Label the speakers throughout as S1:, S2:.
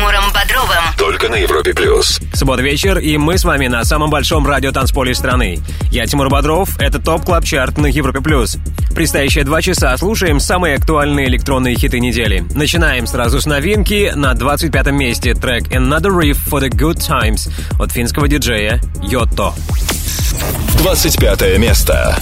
S1: Тимуром Бодровым.
S2: Только на Европе Плюс.
S3: Суббота вечер, и мы с вами на самом большом радиотанцполе страны. Я Тимур Бодров, это Top Club Chart на Европе Плюс. Предстоящие два часа слушаем самые актуальные электронные хиты недели. Начинаем сразу с новинки. На 25 месте трек Another Riff for the Good Times от финского диджея Yotto.
S2: 25 место.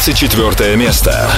S2: 24 место.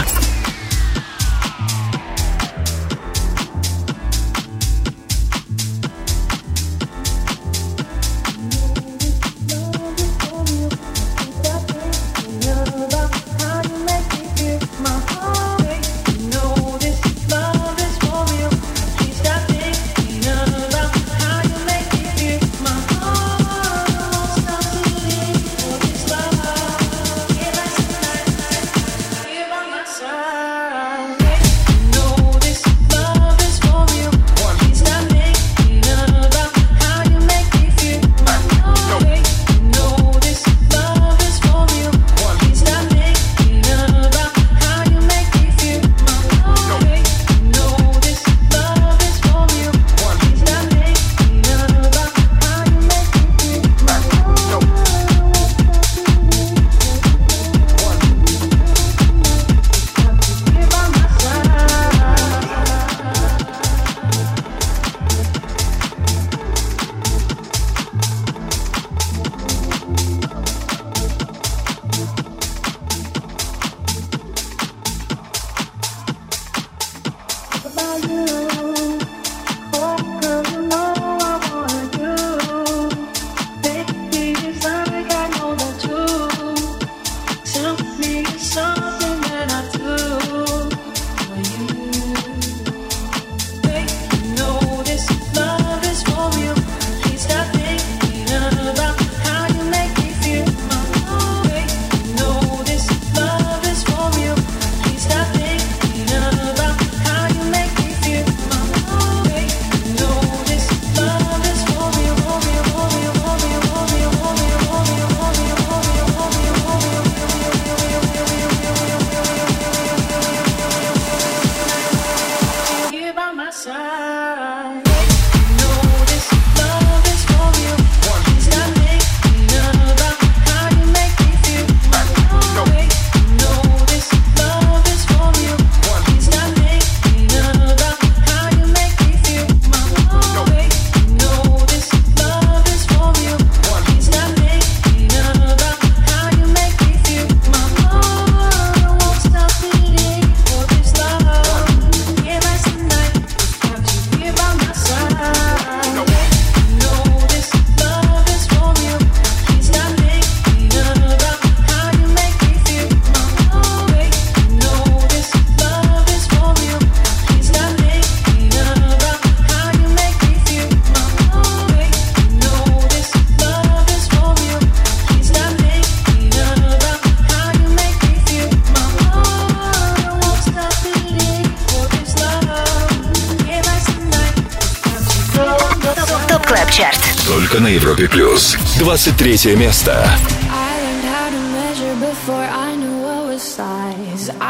S4: 23 место.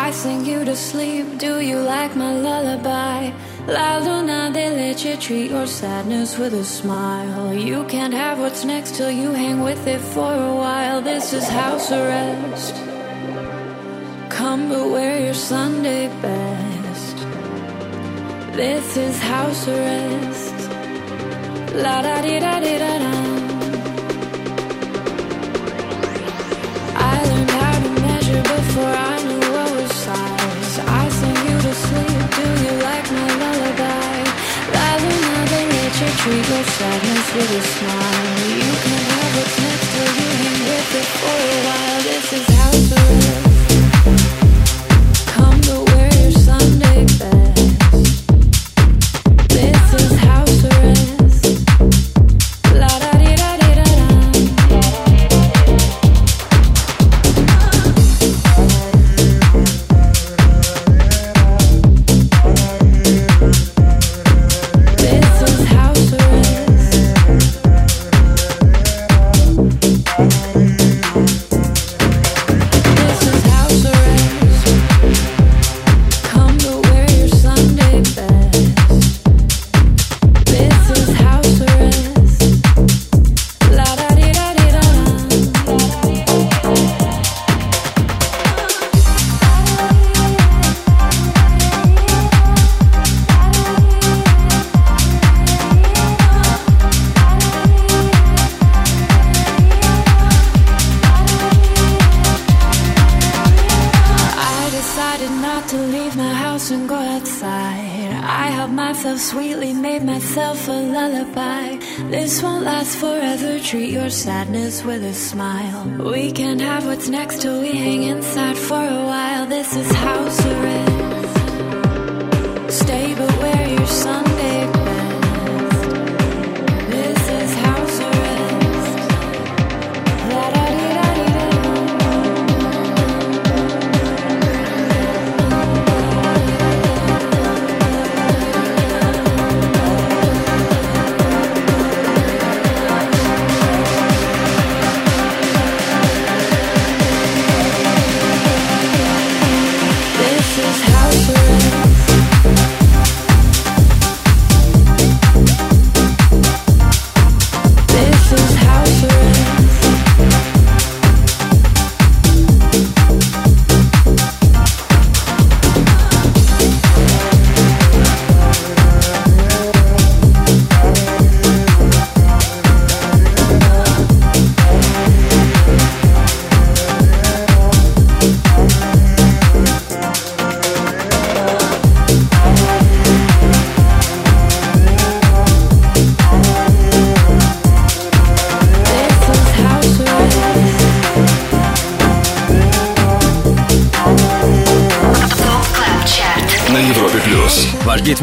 S5: I sing you to sleep. Do you like my lullaby? La Luna, they let you treat your sadness with a smile. You can't have what's next till you hang with it for a while. This is house arrest. Come but wear your Sunday best. This is house arrest. La da di da di da da. Do you like my lullaby? They let you treat your sadness with a smile. You can have what's next till you hang with it for a while. This is house arrest. With a smile.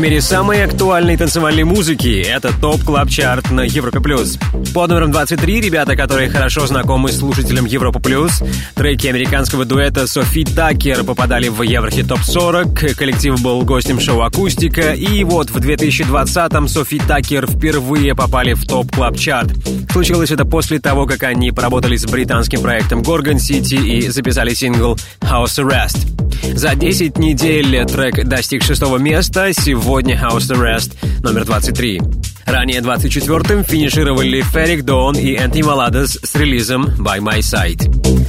S3: Мире самой актуальной танцевальной музыки – это Top Club Chart на Европе Плюс. Под номером 23 ребята, которые хорошо знакомы слушателям Европа Плюс, треки американского дуэта Sofi Tukker попадали в Еврохит ТОП-40, коллектив был гостем шоу «Акустика», и вот в 2020-м Sofi Tukker впервые попали в Top Club Chart. Случилось это после того, как они поработали с британским проектом Gorgon City и записали сингл «House Arrest». За 10 недель трек достиг шестого места, сегодня House Arrest номер 23. Ранее 24-м финишировали Ферик Дон и Энтони Маладес с релизом By My Side.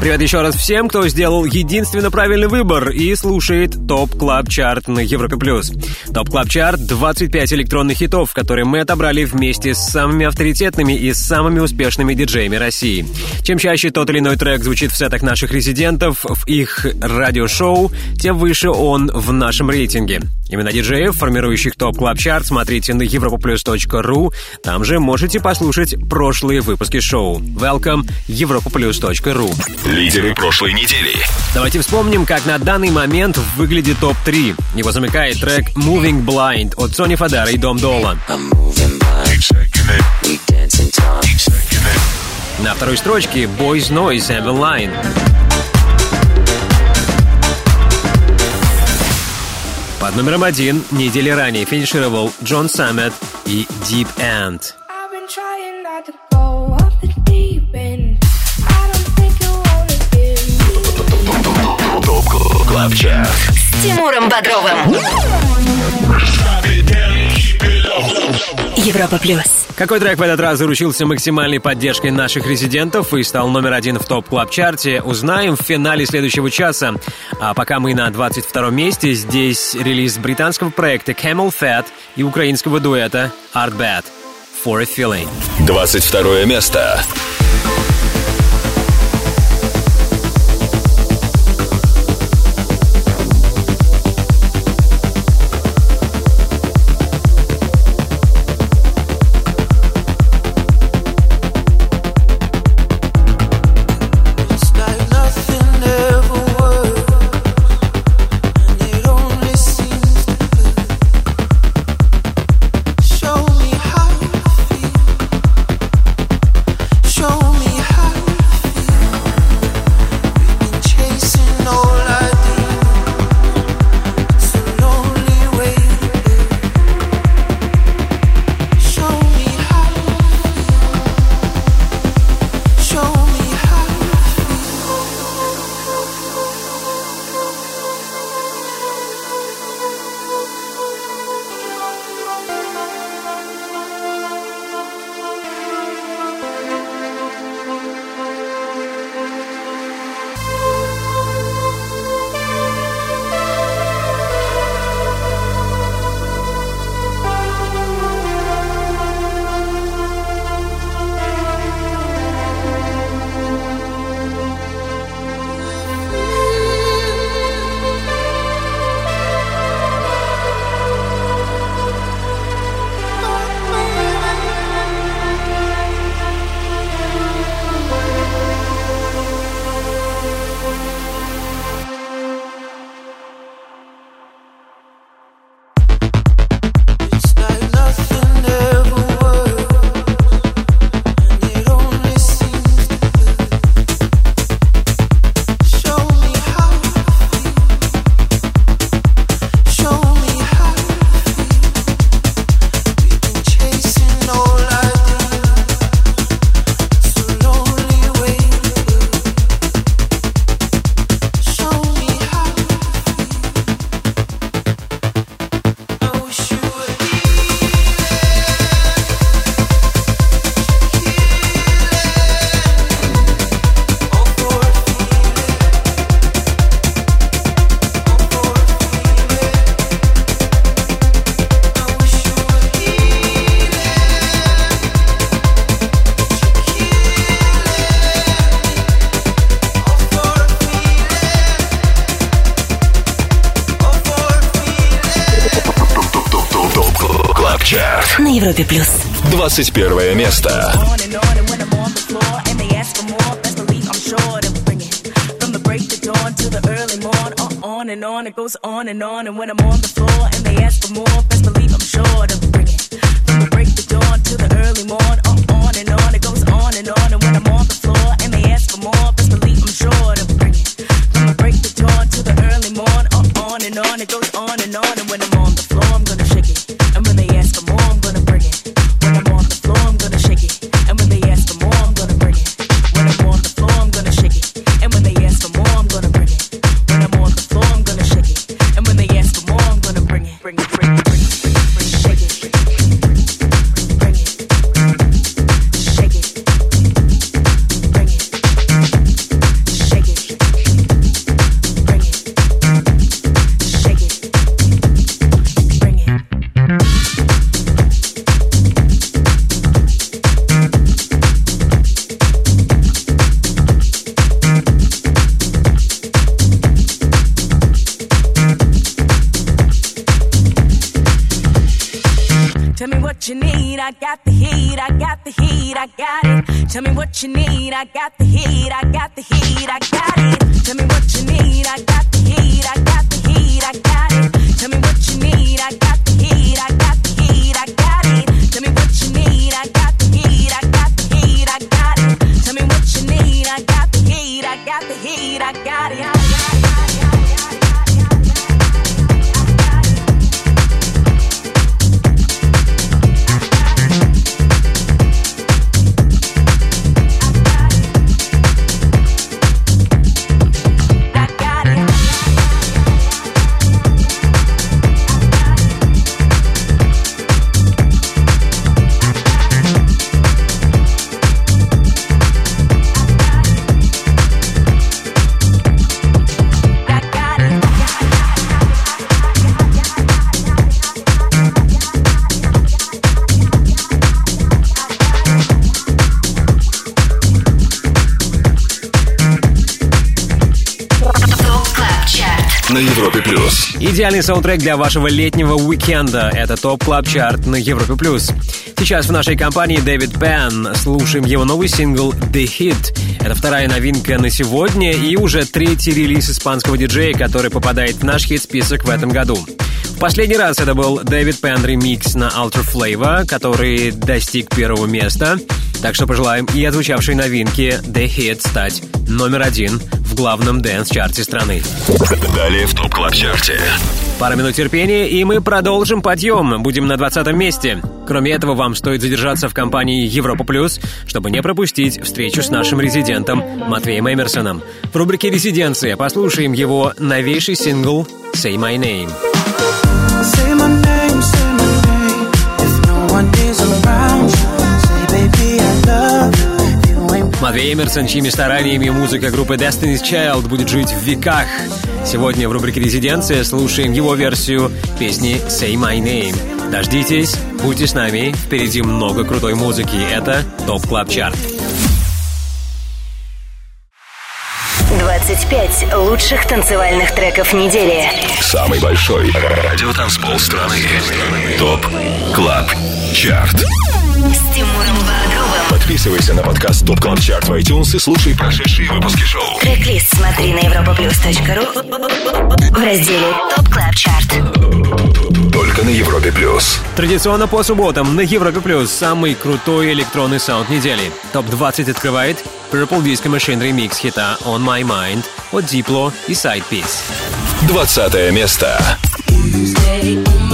S3: Привет еще раз всем, кто сделал единственно правильный выбор и слушает Top Club Chart на Европе Плюс. ТОП Клаб Чарт — 25 электронных хитов, которые мы отобрали вместе с самыми авторитетными и самыми успешными диджеями России. Чем чаще тот или иной трек звучит в сетах наших резидентов, в их радиошоу, тем выше он в нашем рейтинге. Именно диджеев, формирующих Top Club Chart, смотрите на europaplus.ru. Там же можете послушать прошлые выпуски шоу. Welcome, europaplus.ru.
S6: Лидеры прошлой недели.
S3: Давайте вспомним, как на данный момент выглядит топ-3. Его замыкает трек Moving Blind от Sonny Fodera и Dom Dolla. На второй строчке Boys Noize Mvinline. Под номером один недели ранее финишировал Джон Саммит и Deep End.
S6: Top Club Chart.
S1: С Тимуром Бодровым. Европа плюс.
S3: Какой трек в этот раз заручился максимальной поддержкой наших резидентов и стал номер один в Top Club Chart е узнаем в финале следующего часа. А пока мы на 22 месте, здесь релиз британского проекта Camel Fat и украинского дуэта Art Bad For a Feeling.
S6: 22 место. 21 место.
S3: Идеальный саундтрек для вашего летнего уикенда. Это Top Club Chart на Европе плюс. Сейчас в нашей компании Дэвид Пенн. Слушаем его новый сингл The Hit. Это вторая новинка на сегодня и уже третий релиз испанского диджея, который попадает в наш хит-список в этом году. Последний раз это был Дэвид Пенн ремикс на Ultra Flava, который достиг первого места. Так что пожелаем и отзвучавшей новинке The Hit стать номер один главном дэнс-чарте страны.
S4: Далее в Top Club Chart е.
S3: Пара минут терпения, и мы продолжим подъем. Будем на 20 месте. Кроме этого, вам стоит задержаться в компании Европа Плюс, чтобы не пропустить встречу с нашим резидентом Матвеем Эмерсоном. В рубрике «Резиденция» послушаем его новейший сингл «Say My Name».
S7: Say my name, say my name. If no one is around you, say, baby, I love you.
S3: Матвей Эмерсон, чьими стараниями музыка группы Destiny's Child будет жить в веках. Сегодня в рубрике «Резиденция» слушаем его версию песни «Say My Name». Дождитесь, будьте с нами, впереди много крутой музыки. Это Top Club Chart.
S1: 25 лучших танцевальных треков недели.
S4: Самый большой радиотанцпол страны. Top Club Chart.
S1: С Тимуром Бодровым.
S4: Подписывайся на подкаст Top Club Chart в iTunes и слушай прошедшие выпуски шоу.
S1: Трек-лист смотри на europaplus.ru в разделе Top Club Chart.
S4: Только на Европе плюс.
S3: Традиционно по субботам на Европе Плюс самый крутой электронный саунд недели. ТОП-20 открывает Purple Disco Machine ремикс хита On My Mind от Diplo и Sidepiece.
S4: 20 место.
S8: stay on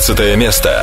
S5: 19 место.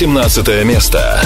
S5: 17 место.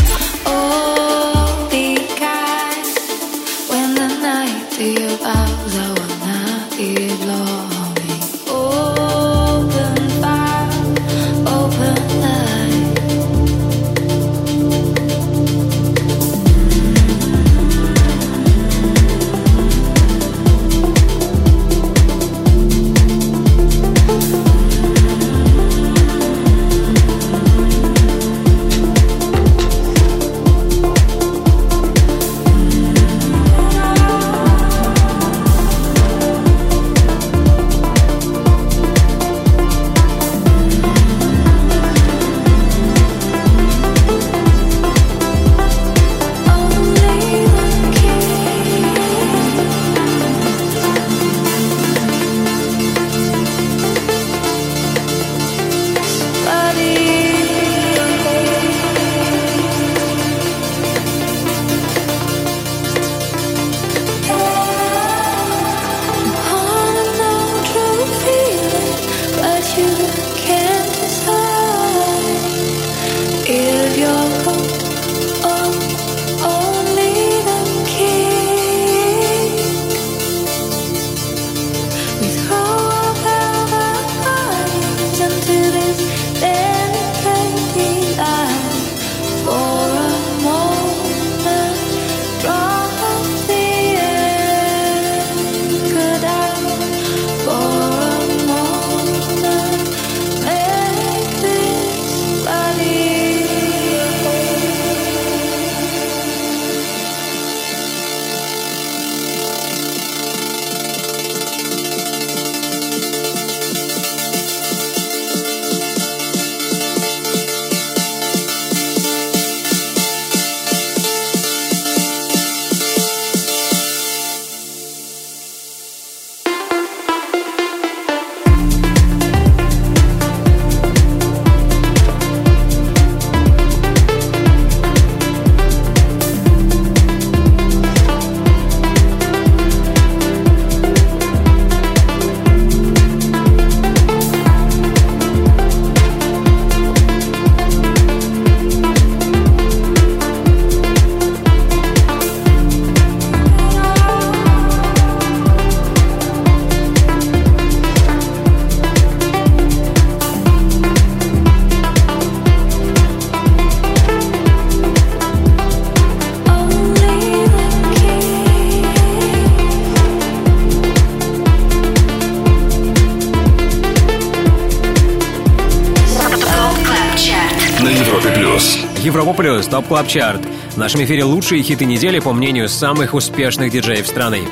S3: Плюс, топ клаб чарт. В нашем эфире лучшие хиты недели по мнению самых успешных диджеев страны.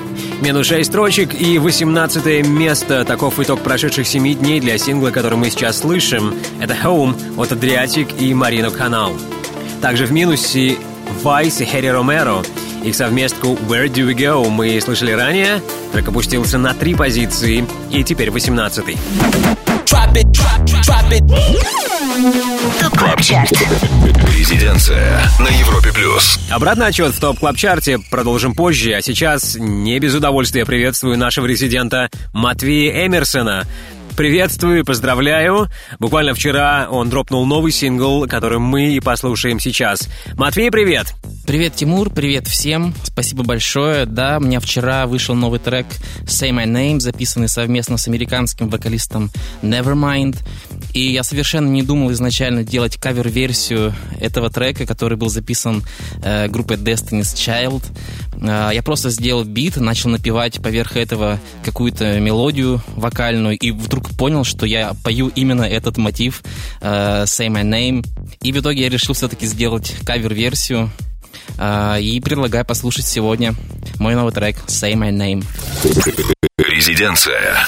S3: Минус 6 строчек и 18 место. Таков итог прошедших 7 дней для сингла, который мы сейчас слышим. Это Home от Адриатик и Марино Канал. Также в минусе Vice и Хэри Ромеро. Их совместку Where Do We Go мы слышали ранее. Трек опустился на три позиции и теперь 18
S1: ТОП КЛАБ ЧАРТ
S4: Резиденция на Европе плюс.
S3: Обратный отчет в топ клаб чарте продолжим позже, а сейчас не без удовольствия приветствую нашего резидента Матвея Эмерсона. Приветствую и поздравляю. Буквально вчера он дропнул новый сингл, который мы и послушаем сейчас. Матвей, привет!
S9: Привет, Тимур, привет всем. Спасибо большое. Да, у меня вчера вышел новый трек Say My Name, записанный совместно с американским вокалистом Nevermind. И я совершенно не думал изначально делать кавер-версию этого трека, который был записан э, группой Destiny's Child. Э, я просто сделал бит, начал напевать поверх этого какую-то мелодию вокальную, и вдруг понял, что я пою именно этот мотив э, Say My Name. И в итоге я решил все-таки сделать кавер-версию и предлагаю послушать сегодня мой новый трек Say My Name.
S4: Резиденция.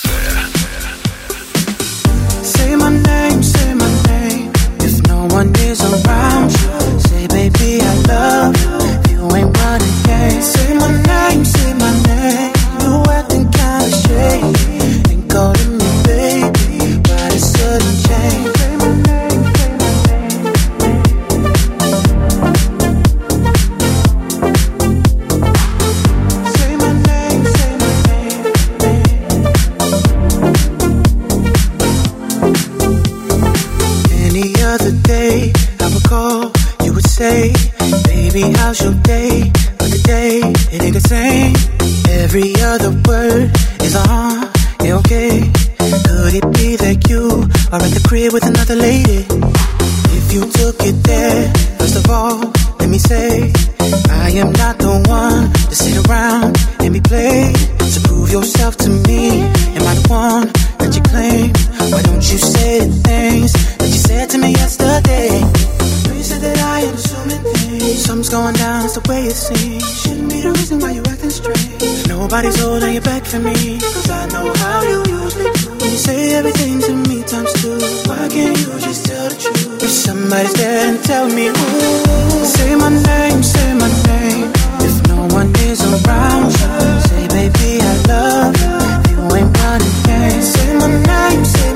S7: Say my name, say my name. If no one is around you, say baby I love you. You ain't running game. Say my name, say my name. You acting kinda shady. Ain't calling me baby, but it sudden change. Say my name, other day, I would call, you would say, Baby, how's your day? But today, it ain't the same. Every other word is a huh, yeah, okay. Could it be that you are at the crib with another lady? If you took it there, first of all, let me say, I am not the one to sit around and be played. So prove yourself to me. Am I the one that you claim? Why don't way it seems. Shouldn't be the reason why you're acting strange. Nobody's holding you back for me. Cause I know how you usually do. When you say everything to me times two, why can't you just tell the truth? If somebody's there, then tell me who. Say my name, say my name. If no one is around you, say baby I love you. You ain't running game. Say my name, say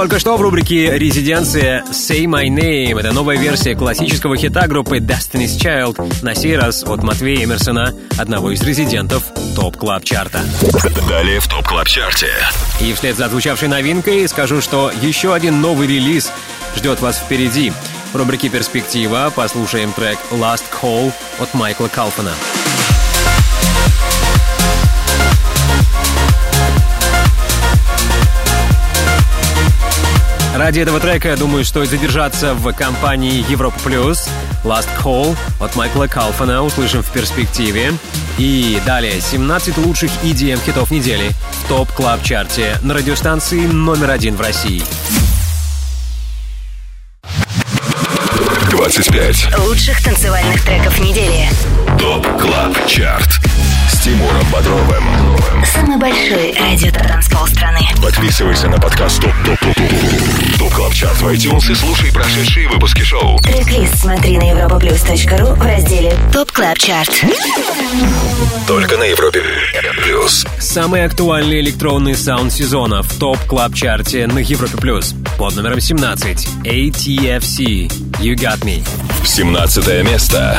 S3: Только что в рубрике «Резиденция» «Say My Name» — это новая версия классического хита группы Destiny's Child, на сей раз от Матвея Эмерсона, одного из резидентов Top Club Chart а
S4: Далее в Top Club Chart е.
S3: И вслед за звучавшей новинкой скажу, что еще один новый релиз ждет вас впереди. В рубрике «Перспектива» послушаем трек «Last Call» от Майкла Калфана. Ради этого трека, думаю, стоит задержаться в компании Европа Плюс. Last Call от Майкла Калфана услышим в перспективе. И далее 17 лучших EDM хитов недели в Top Club Chart е на радиостанции номер один в России.
S4: 25.
S1: Лучших танцевальных треков недели.
S4: Top Club Chart. С Тимуром Бодровым.
S1: Самый большой радиотанцпол страны.
S4: Подписывайся на подкаст ТОП ТОП ТОП ТОП ТОП Клаб Чарт в iTunes и слушай прошедшие выпуски шоу.
S1: Трек-лист смотри на europaplus.ru в разделе Top Club Chart.
S4: Только на Европе плюс.
S3: Самый актуальный электронный саунд сезона в Top Club Chart е на Европе Плюс под номером 17 ATFC You Got Me.
S4: 17 место.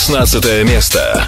S4: 16 место.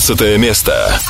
S4: 15 место.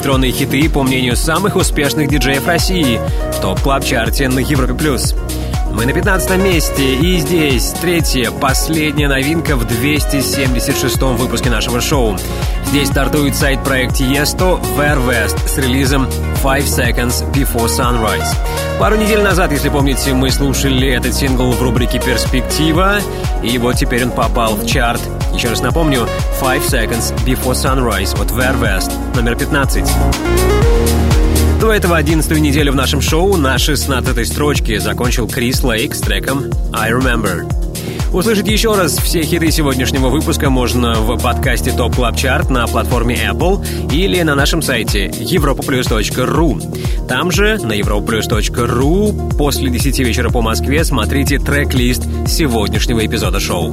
S3: Электронные хиты по мнению самых успешных диджеев России в Top Club Chart е на Европе плюс. Мы на 15 месте, и здесь третья, последняя новинка в 276-м выпуске нашего шоу. Здесь стартует сайд-проект Tiësto VER:WEST с релизом Five Seconds Before Sunrise. Пару недель назад, если помните, мы слушали этот сингл в рубрике «Перспектива», и вот теперь он попал в чарт. Еще раз напомню, Five Seconds Before Sunrise от West, номер 15. До этого одиннадцатую неделю в нашем шоу на 16 строчке закончил Крис Лейк с треком «I Remember». Услышать еще раз все хиты сегодняшнего выпуска можно в подкасте Top Club Chart на платформе Apple или на нашем сайте europoplus.ru. Там же, на europoplus.ru, после 10 вечера по Москве смотрите трек-лист сегодняшнего эпизода шоу.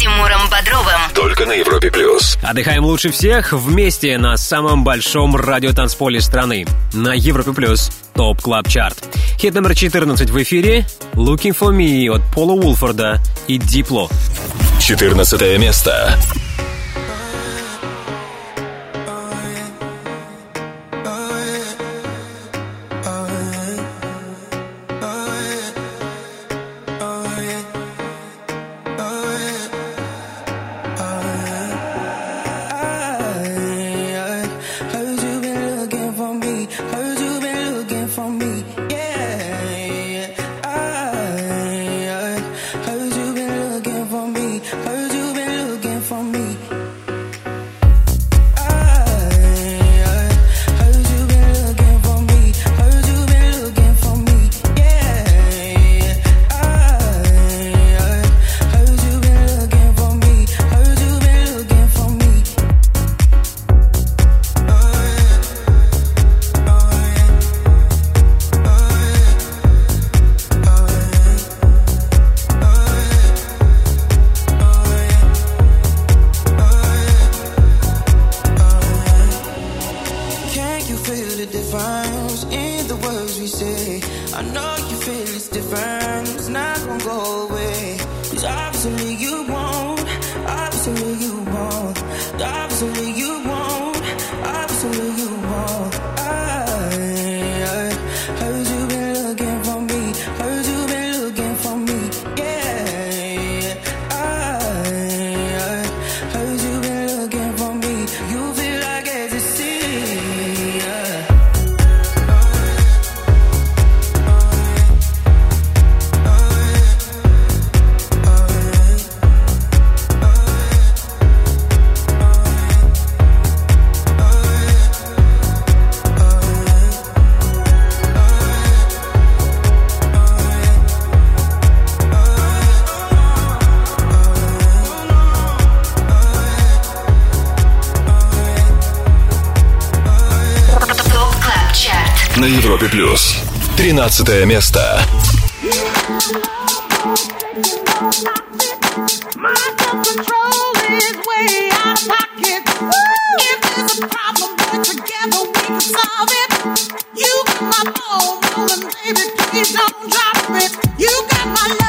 S1: Тимуром Бодровым.
S6: Только на Европе Плюс.
S3: Отдыхаем лучше всех вместе на самом большом радиотанцполе страны. На Европе Плюс Top Club Chart. Хит номер 14 в эфире «Looking for Me» от Пола Вулфорда и Дипло.
S6: 14 место. На Европе Плюс. 13 место.
S2: My self-control is way out of pocket. If there's a problem, boy, together we can solve it. You got my ball rolling, baby, please don't drop it. You got my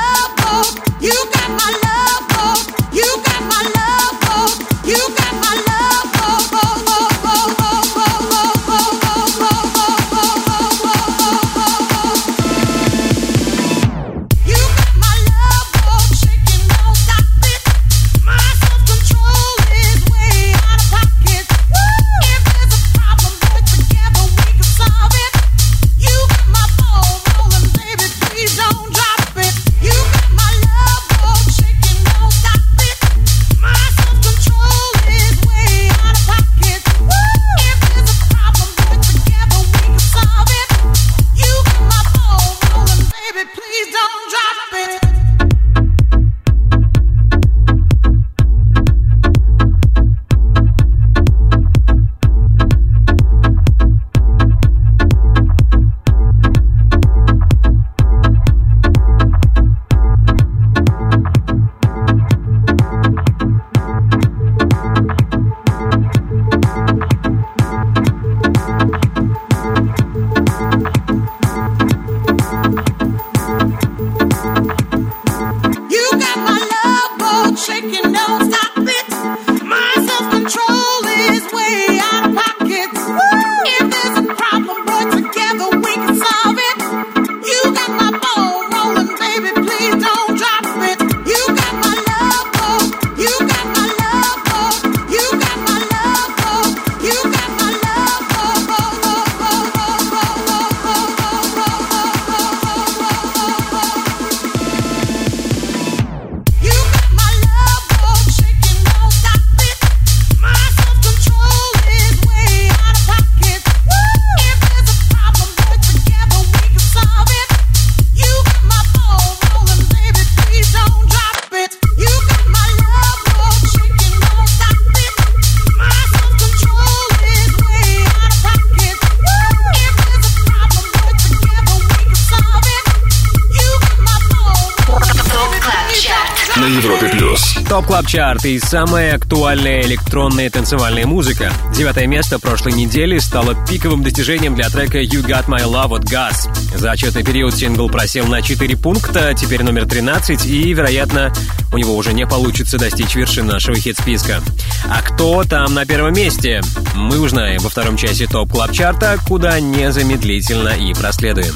S3: Top Club Chart и самая актуальная электронная танцевальная музыка. Девятое место прошлой недели стало пиковым достижением для трека You Got My Love от Gas. За отчетный период сингл просел на 4 пункта, теперь номер 13, и, вероятно, у него уже не получится достичь вершин нашего хит-списка. А кто там на первом месте? Мы узнаем во втором часе Top Club Chart а, куда незамедлительно и проследуем.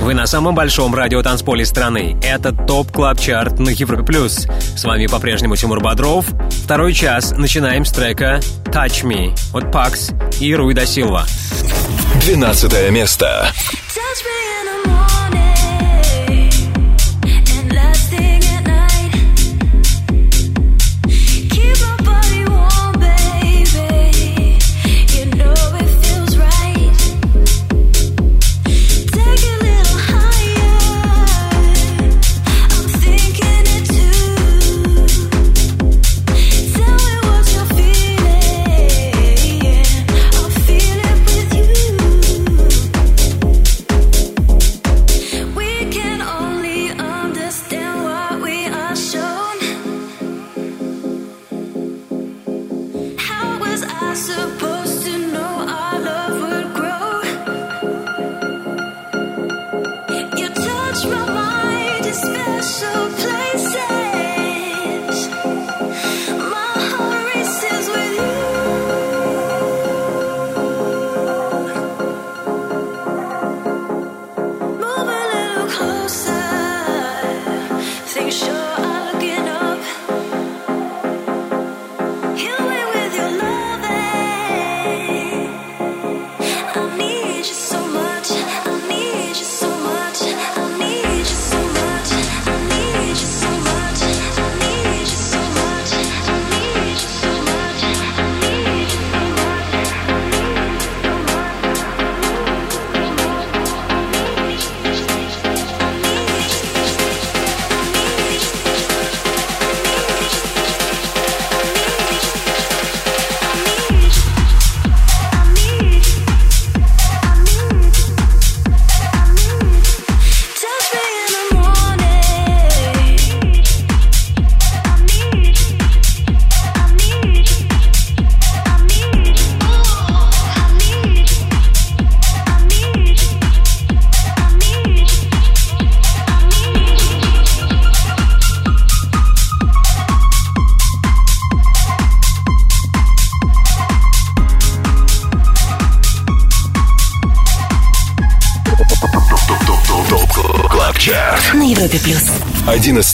S3: Вы на самом большом радиотанцполе страны. Это Top Club Chart на Европе плюс. С вами по-прежнему Тимур Бодров. Второй час начинаем с трека «Touch Me» от Пакс и Руи да Силва.
S10: 12 место.
S5: Touch me in the morning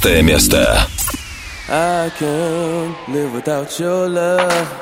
S10: 11 место. I can't live without your love.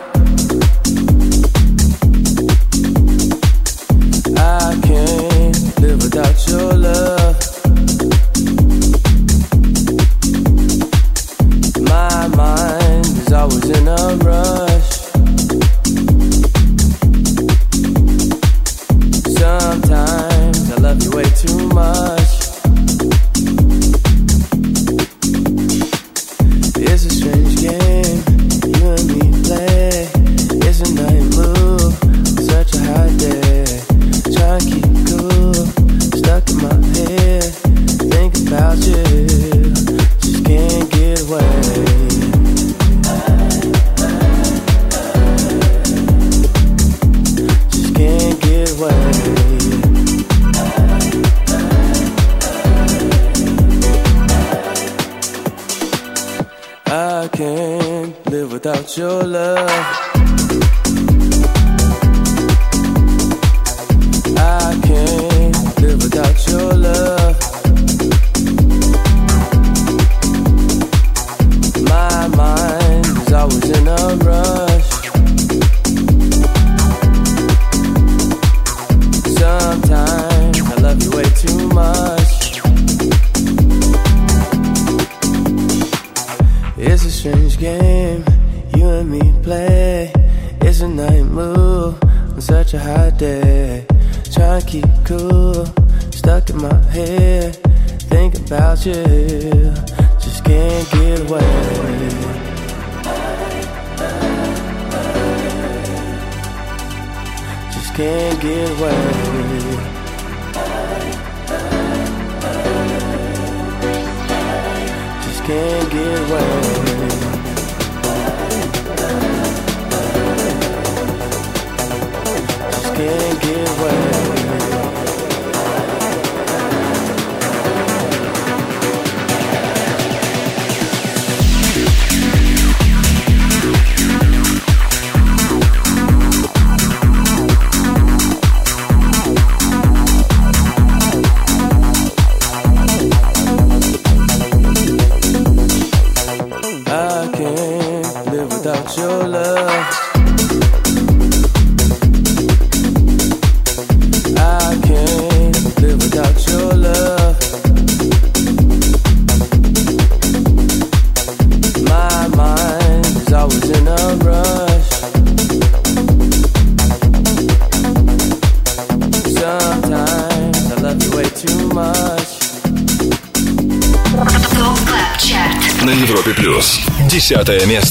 S4: Actívate, Mies.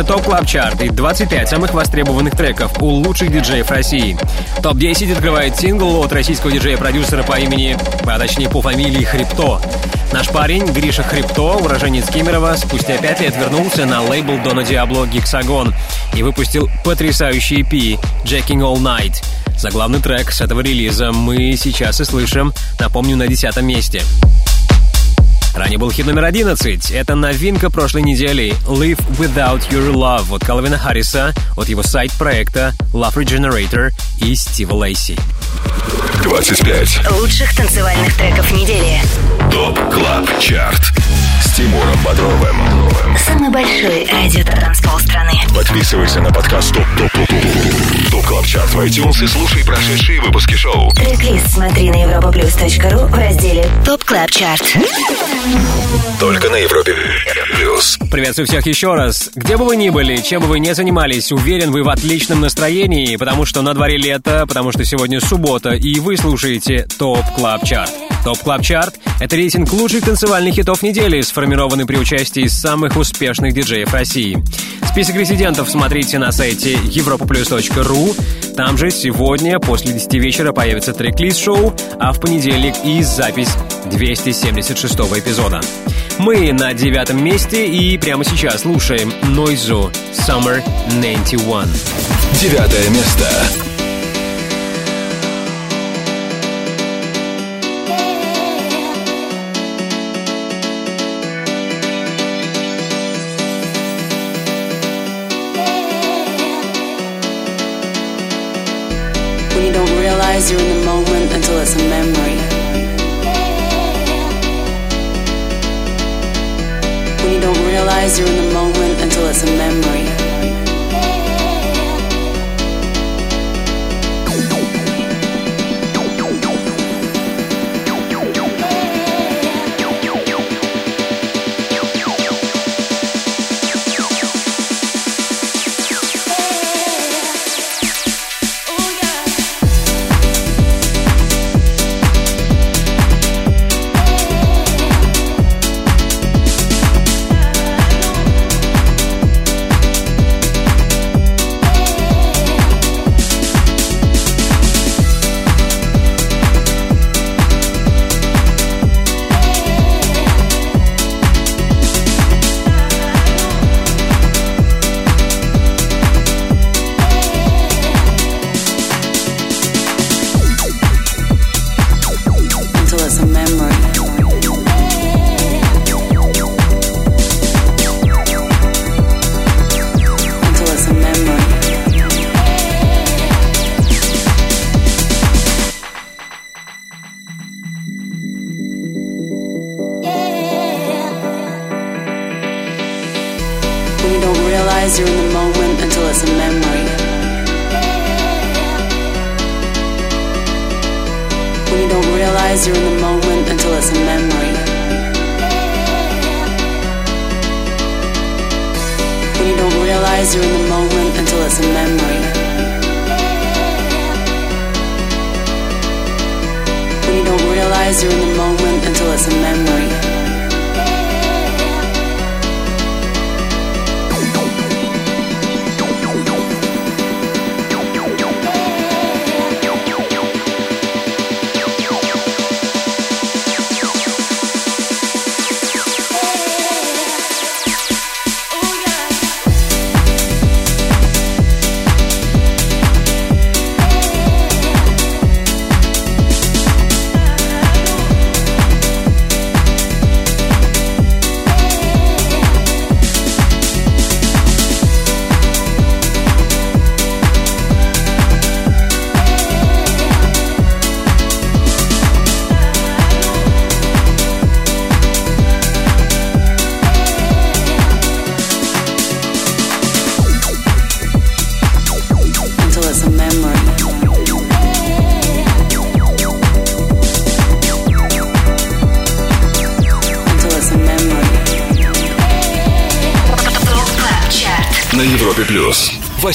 S4: Место.
S3: Top Club Chart и 25 самых востребованных треков у лучших диджеев России. ТОП-10 открывает сингл от российского диджея-продюсера по имени, а точнее по фамилии Хребто. Наш парень Гриша Хребто, уроженец Кемерово, спустя пять лет вернулся на лейбл Дона Диабло Hexagon и выпустил потрясающий EP «Jacking All Night». Заглавный трек с этого релиза мы сейчас и слышим, напомню, на десятом месте. Ранее был хит номер 11. Это новинка прошлой недели «Live Without Your Love» от Калвина Харриса, от его сайт-проекта Love Regenerator и Стива Лейси.
S4: 25.
S1: Лучших танцевальных треков недели.
S4: ТОП КЛАБ ЧАРТ с Тимуром Бодровым.
S1: Самый большой радио-транспол страны.
S4: Подписывайся на подкаст ТОП ТОП ТОП ТОП ТОП КЛАБ ЧАРТ в iTunes и слушай прошедшие выпуски шоу.
S1: Трек-лист смотри на europaplus.ru в разделе TOP Club Chart.
S4: Только на Европе Плюс.
S3: Приветствую всех еще раз. Где бы вы ни были, чем бы вы ни занимались, уверен, вы в отличном настроении, потому что на дворе лето, потому что сегодня суббота, и вы слушаете TOP Club Chart. TOP Club Chart — это рейтинг лучших танцевальных хитов недели, сформированный при участии самых успешных диджеев России. Список резидентов смотрите на сайте europaplus.ru. Там же сегодня после 10 вечера появится трек-лист шоу, а в понедельник и запись 276 эпизода. Мы на девятом месте и прямо сейчас слушаем Нойзу Summer 91.
S4: Девятое место.
S11: you in the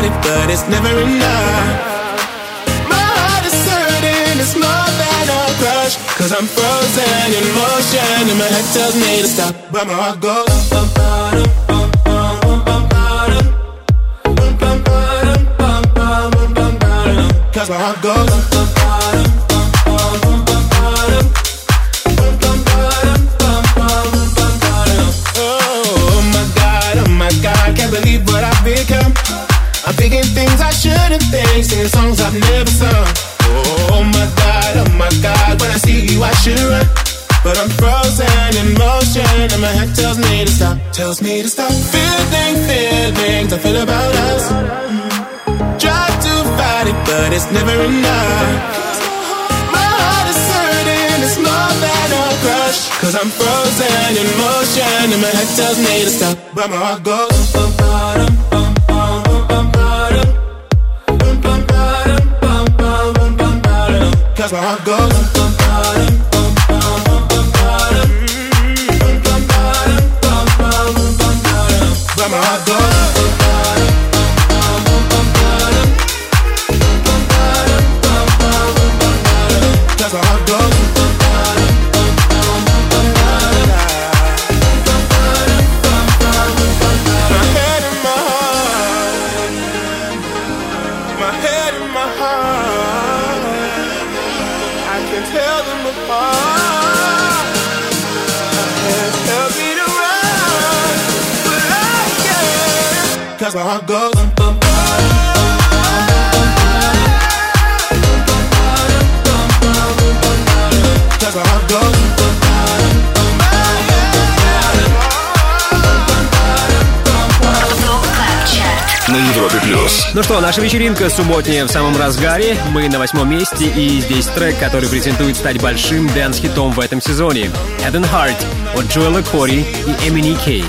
S12: got it, but it's never enough. My heart is certain it's more than a crush. Cause I'm frozen in motion, and my head tells me to stop. But my heart goes. Cause my heart goes. I singing songs I've never sung. Oh, oh my god, oh my god, when I see you I should run. But I'm frozen in motion, and my head tells me to stop, tells me to stop. Feeling feelings I feel about us. Try to fight it, but it's never enough. My heart is hurting, it's more than a crush. Cause I'm frozen in motion, and my head tells me to stop, but my heart goes. Where I go.
S4: На Европе плюс.
S3: Ну что, наша вечеринка субботняя в самом разгаре. Мы на восьмом месте, и здесь трек, который претендует стать большим dance-хитом в этом сезоне. Head and Heart от Джоэла Кори и MNEK.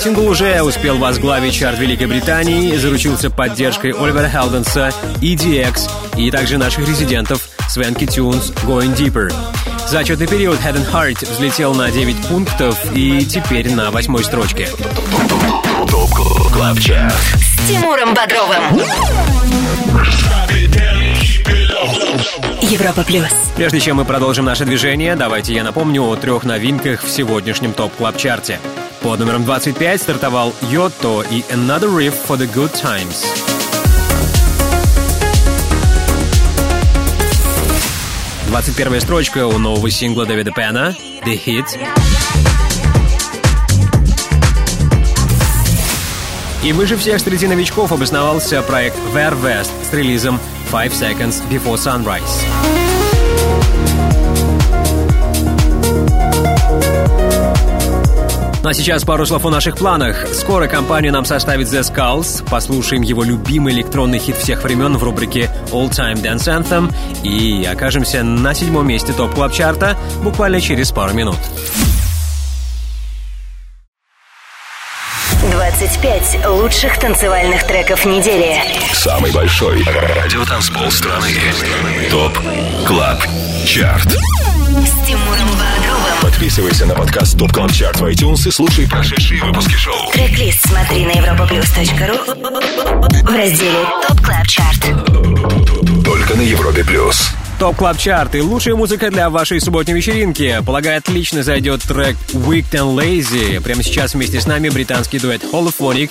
S3: Сингл уже успел возглавить чарт Великобритании, заручился поддержкой Оливера Хелденса, EDX и также наших резидентов Swanky Tunes, Going Deeper. За отчетный период Head and Heart взлетел на 9 пунктов и теперь на восьмой строчке.
S1: С Тимуром Бодровым. Европа плюс.
S3: Прежде чем мы продолжим наше движение, давайте я напомню о трех новинках в сегодняшнем топ клаб чарте Под номером 25 стартовал Йотто и Another Riff for the Good Times. Двадцать первая строчка у нового сингла Дэвида Пена «The Hit». И выше всех среди новичков обосновался проект Ver West с релизом Five Seconds Before Sunrise. Ну а сейчас пару слов о наших планах. Скоро компания нам составит The Skulls, послушаем его любимый электронный хит всех времен в рубрике All Time Dance Anthem и окажемся на седьмом месте топ клаб чарта буквально через пару минут.
S1: 25 лучших танцевальных треков недели.
S4: Самый большой радиотанцпол страны. TOP CLUB CHART.
S1: С Тимуром.
S4: Подписывайся на подкаст TOP CLUB CHART в iTunes и слушай прошедшие выпуски шоу.
S1: Трек-лист смотри на europaplus.ru в разделе TOP Club Chart.
S4: Только на Европе плюс.
S3: Top Club Chart и лучшая музыка для вашей субботней вечеринки. Полагаю, отлично зайдет трек Wicked and Lazy. Прямо сейчас вместе с нами британский дуэт Holophonic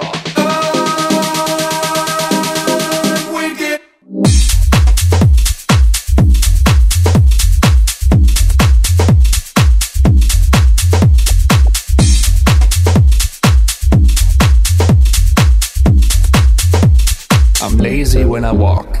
S13: I'm when I walk.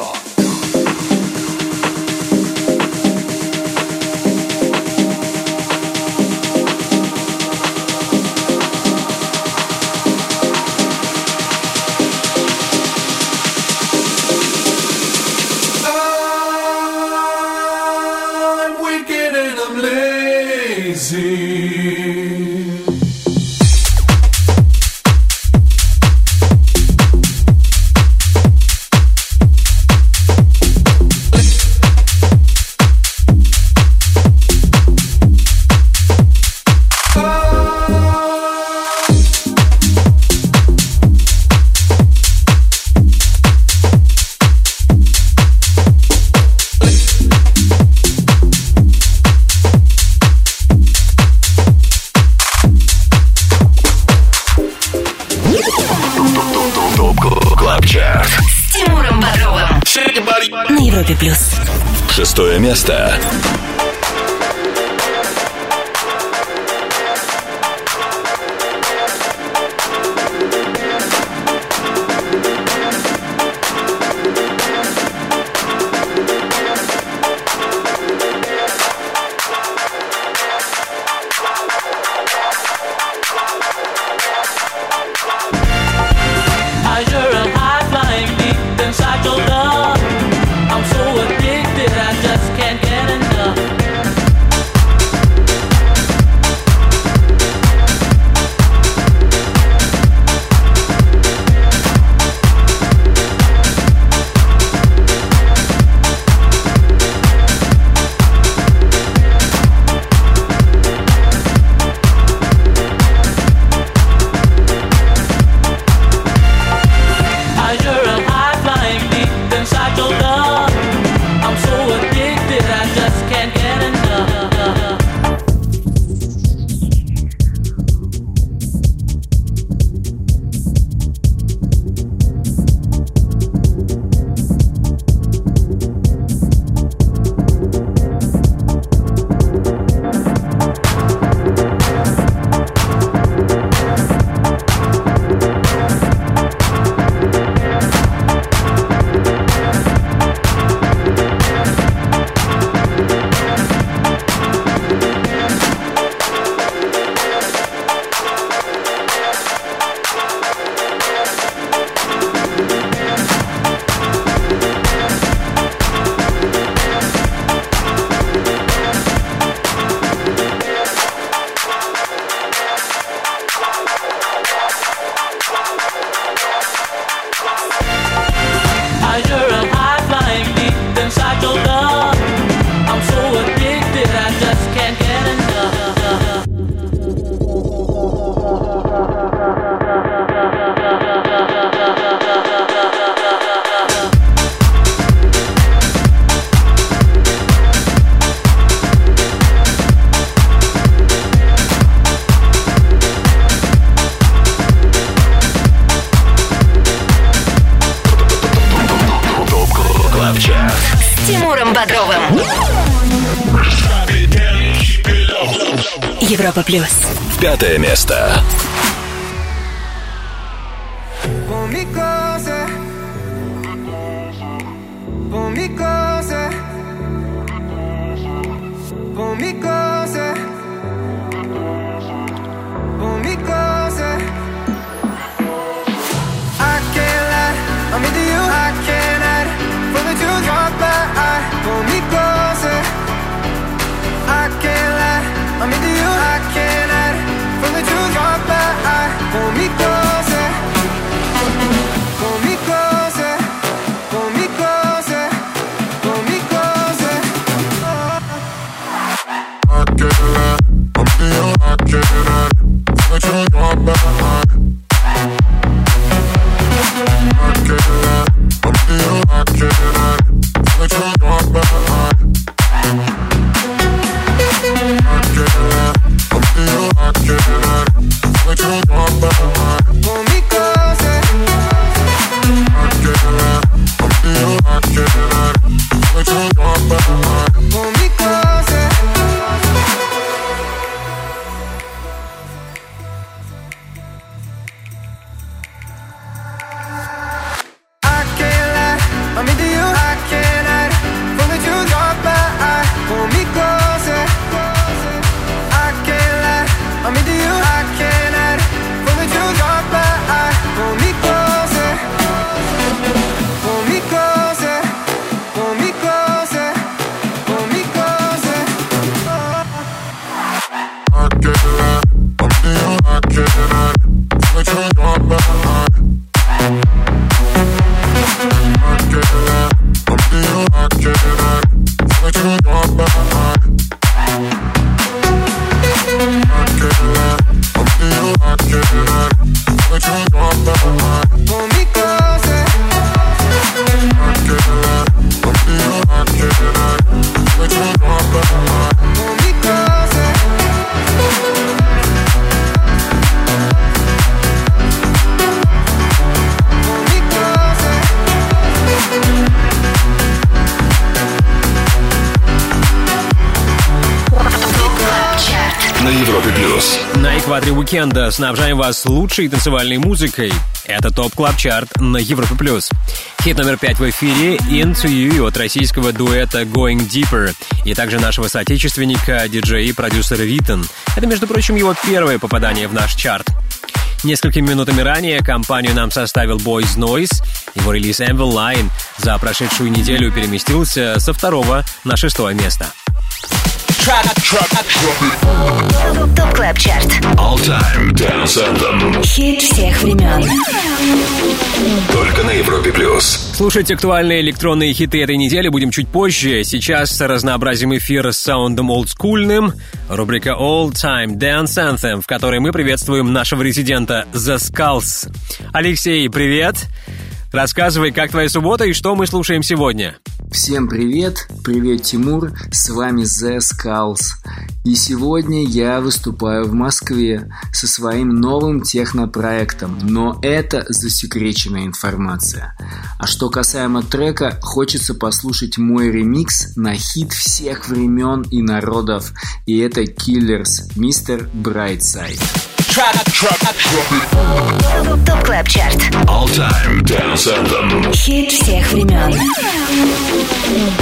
S3: Снабжаем вас лучшей танцевальной музыкой. Это TOP Club Chart на Европе плюс. Хит номер пять в эфире «Into You» от российского дуэта «Going Deeper» и также нашего соотечественника, диджея и продюсера Витон. Это, между прочим, его первое попадание в наш чарт. Несколькими минутами ранее компанию нам составил Boys Noize. Его релиз Mvinline за прошедшую неделю переместился со второго на шестое место.
S1: TOP Club Chart.
S4: All Time Dance Anthem.
S1: Хит всех времен.
S4: Только на Европе плюс.
S3: Слушать актуальные электронные хиты этой недели будем чуть позже. Сейчас разнообразим эфир с саундом олдскульным. Рубрика All Time Dance Anthem, в которой мы приветствуем нашего резидента The Skulls. Алексей, привет! Рассказывай, как твоя суббота и что мы слушаем сегодня.
S14: Всем привет, привет Тимур, с вами The Skulls. И сегодня я выступаю в Москве со своим новым технопроектом, но это засекреченная информация. А что касаемо трека, хочется послушать мой ремикс на хит всех времен и народов, и это Killers, Mr. Brightside.
S1: ТОП Клаб Чарт.
S4: All Time Dance Anthem.
S1: Хит всех времен.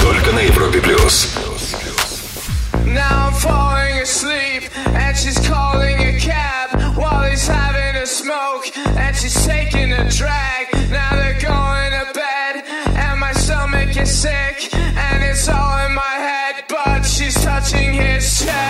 S4: Только на Европе плюс.
S15: Now I'm falling asleep, and she's calling a cab while he's having a smoke, and she's taking a drag. Now they're going to bed, and my stomach is sick, and it's all in my head, but she's touching his chest.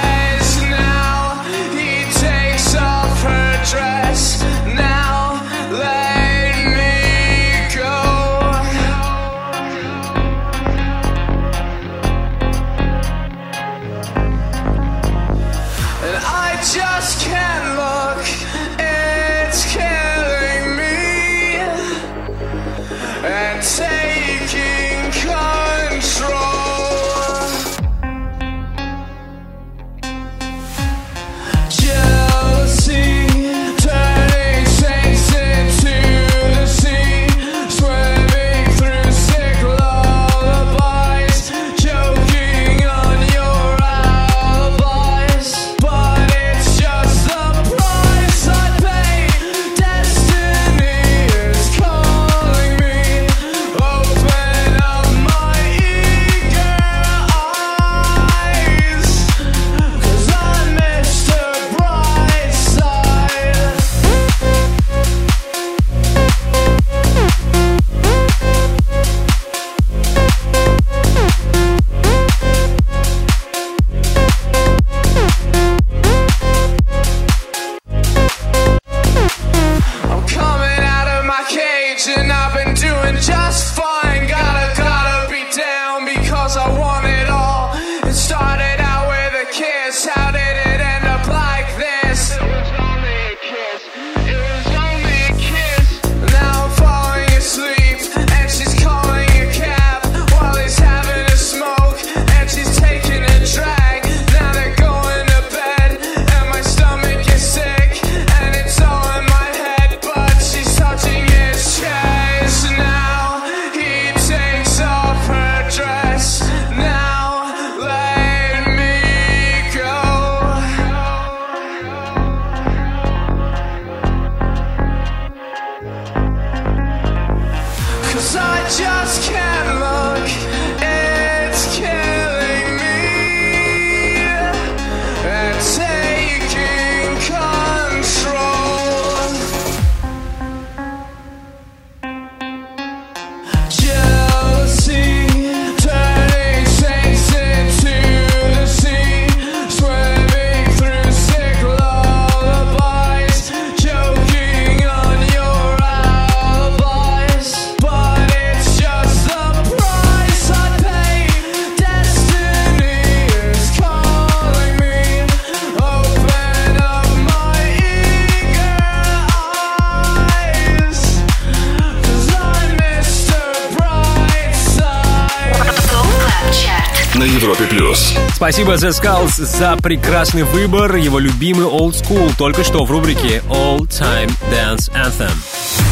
S3: Спасибо The Skulls за прекрасный выбор. Его любимый Old School только что в рубрике All Time Dance Anthem.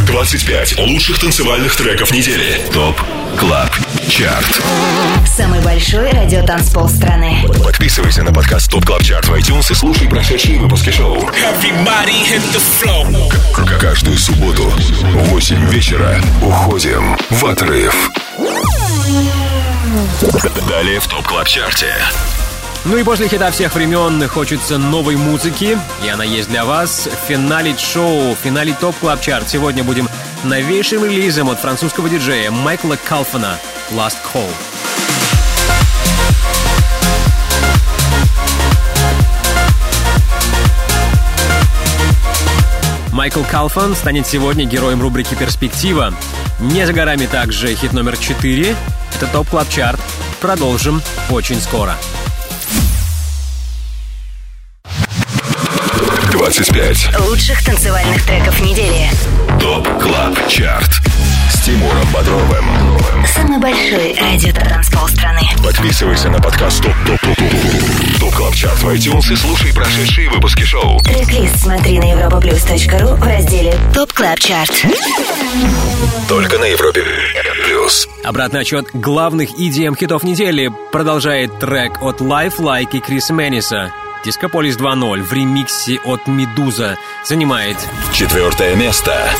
S4: 25 лучших танцевальных треков недели. ТОП КЛАБ ЧАРТ.
S1: Самый большой радиотанцпол страны.
S4: Подписывайся на подкаст ТОП КЛАБ ЧАРТ в iTunes и слушай прошедшие выпуски шоу. Каждую субботу в 8 вечера уходим в отрыв. Далее в ТОП КЛАБ ЧАРТе.
S3: Ну и после хита всех времен хочется новой музыки, и она есть для вас. Финалить шоу, финалить топ клаб чарт. Сегодня будем новейшим релизом от французского диджея Майкла Калфана «Last Call». Майкл Калфан станет сегодня героем рубрики «Перспектива». Не за горами также хит номер 4. Это TOP Club Chart. Продолжим очень скоро.
S4: 25
S1: Лучших танцевальных треков недели.
S4: TOP CLUB CHART. С Тимуром Бодровым.
S1: Самый большой радиотанцпол страны.
S4: Подписывайся на подкаст TOP TOP TOP TOP TOP CLUB CHART в iTunes и слушай прошедшие выпуски шоу.
S1: Трек-лист смотри на europaplus.ru в разделе TOP Club Chart.
S4: Только на Европе плюс.
S3: Обратный отчет главных EDM хитов недели продолжает трек от Life Like и Криса Мэниса. Дискополис 2.0 в ремиксе от Медуза занимает
S4: Четвертое место.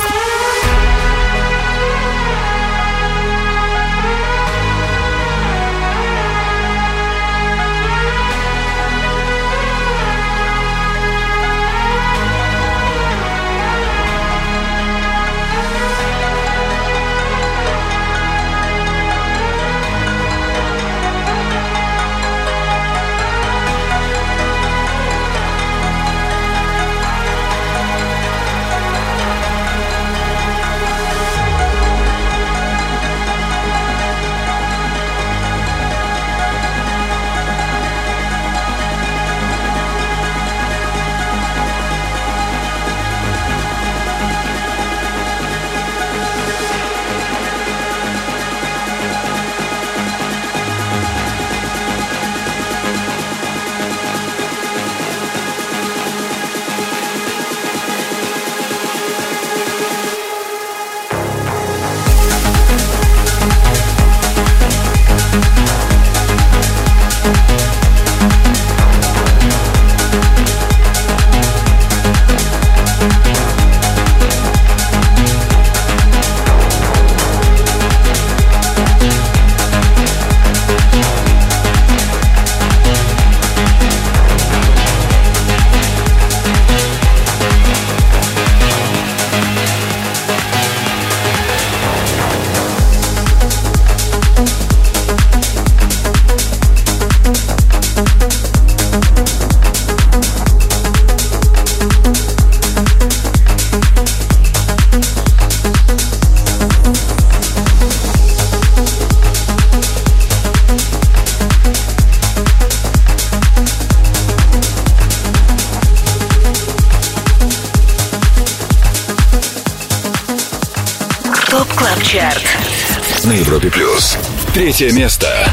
S4: Третье место.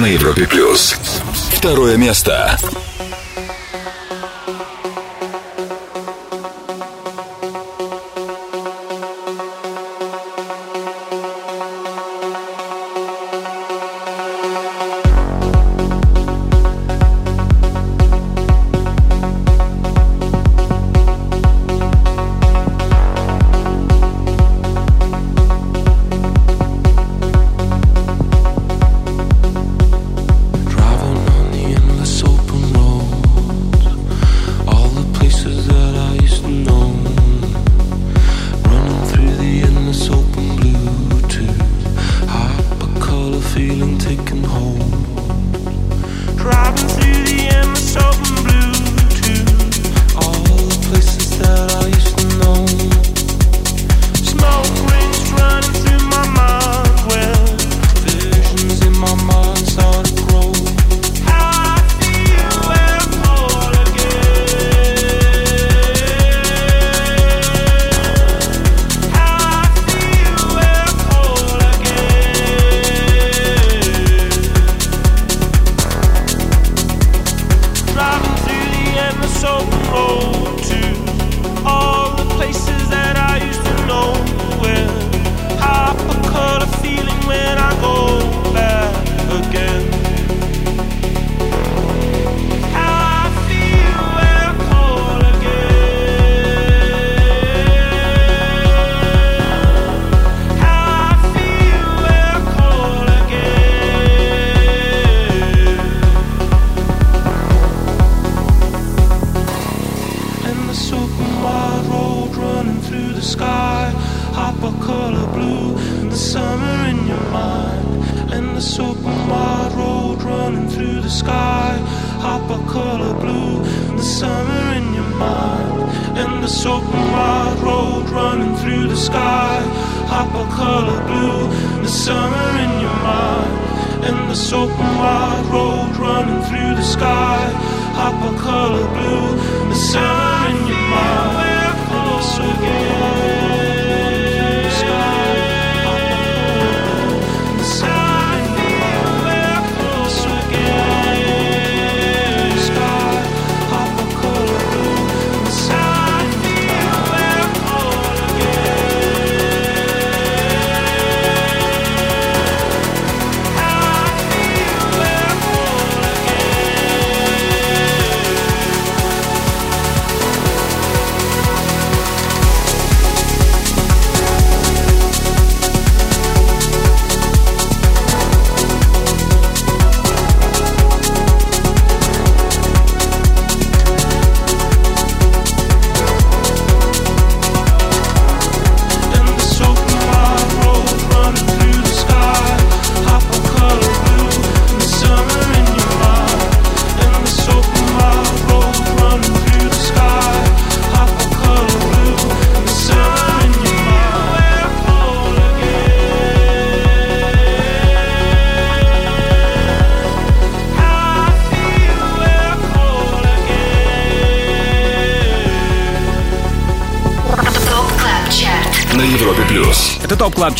S16: На Европе плюс. Второе место.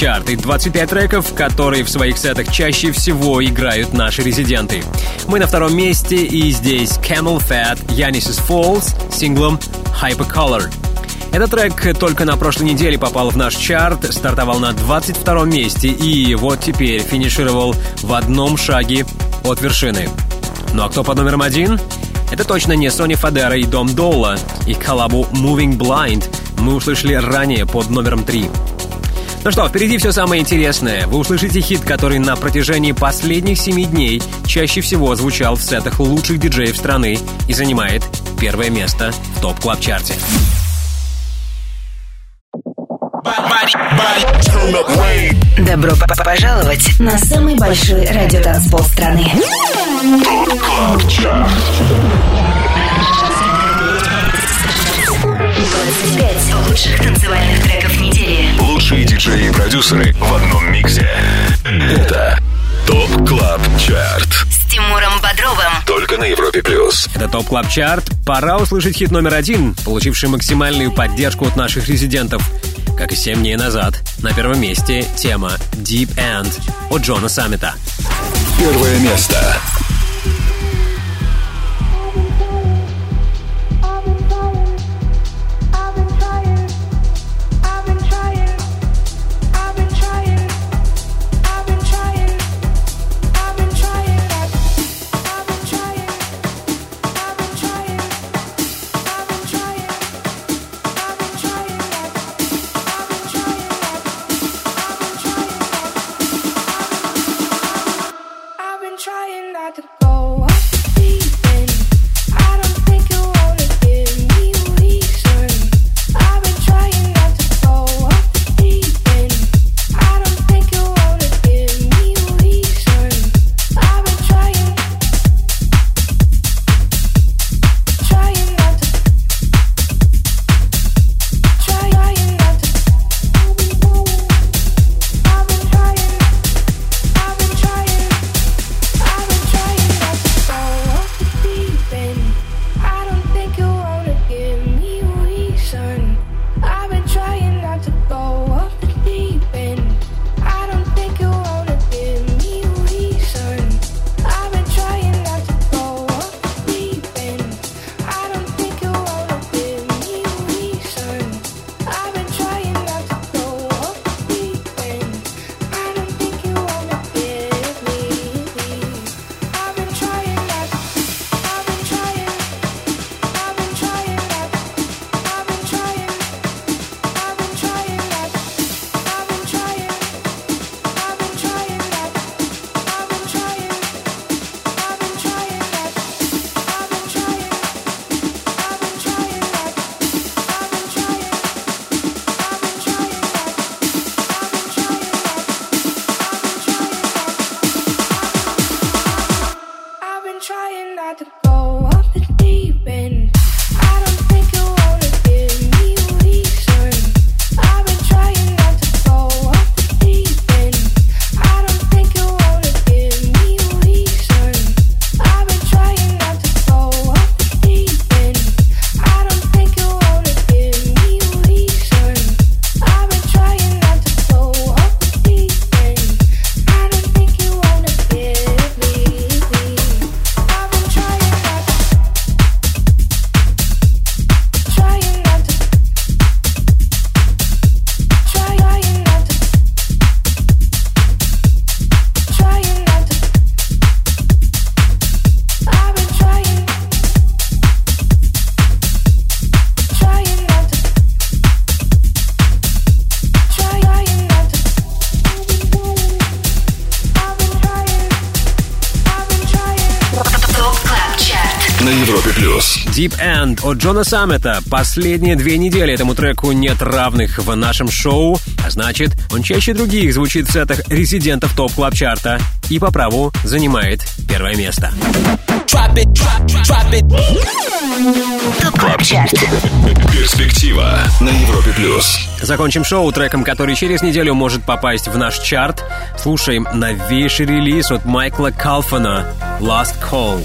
S3: Чарт и 25 треков, которые в своих сетах чаще всего играют наши резиденты. Мы на втором месте и здесь Camel Fat, Yanis's Falls синглом Hypercolor. Этот трек только на прошлой неделе попал в наш чарт, стартовал на 22 месте и вот теперь финишировал в одном шаге от вершины. Ну а кто под номером один? Это точно не Сони Фадера и Дом Долла. Их коллабу Moving Blind мы услышали ранее под номером три. Ну что, впереди все самое интересное. Вы услышите хит, который на протяжении последних семи дней чаще всего звучал в сетах лучших диджеев страны и занимает первое место в TOP
S1: Club Chart е. Добро пожаловать на самый большой радиотанцпол страны. Лучших танцевальных треков недели.
S4: Лучшие диджеи и продюсеры в одном миксе. Это TOP Club Chart.
S1: С Тимуром Бодровым.
S4: Только на Европе Плюс.
S3: Это TOP Club Chart. Пора услышать хит номер один, получивший максимальную поддержку от наших резидентов. Как и 7 дней назад, на первом месте тема Deep End от Джона Саммита.
S4: Первое место.
S2: Deep End
S3: от Джона Саммета. Последние две недели этому треку нет равных в нашем шоу, а значит, он чаще других звучит в сетах резидентов топ клаб чарта и по праву занимает первое место.
S4: Перспектива на Европе Плюс.
S3: Закончим шоу треком, который через неделю может попасть в наш чарт. Слушаем новейший релиз от Майкла Калфана «Last Call».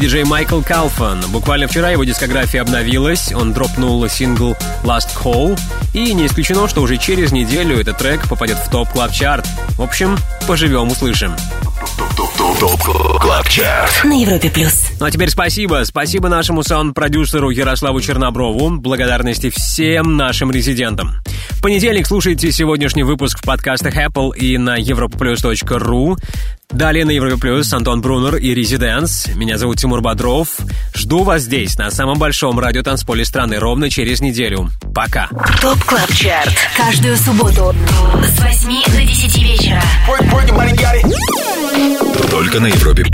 S3: Диджей Майкл Калфан. Буквально вчера его дискография обновилась, он дропнул сингл Last Call, и не исключено, что уже через неделю этот трек попадет в топ клаб чарт. В общем, поживем, услышим.
S1: На Европе плюс.
S3: Ну а теперь спасибо. Спасибо нашему саунд-продюсеру Ярославу Черноброву. Благодарности всем нашим резидентам. В понедельник слушайте сегодняшний выпуск в подкастах Apple и на europaplus.ru. Далее на Европе Плюс Антон Брунер и ResiDANCE. Меня зовут Тимур Бодров. Жду вас здесь, на самом большом радиотанцполе страны, ровно через неделю. Пока.
S1: TOP Club Chart. Каждую субботу с 8 до 10 вечера.
S4: Только на Европе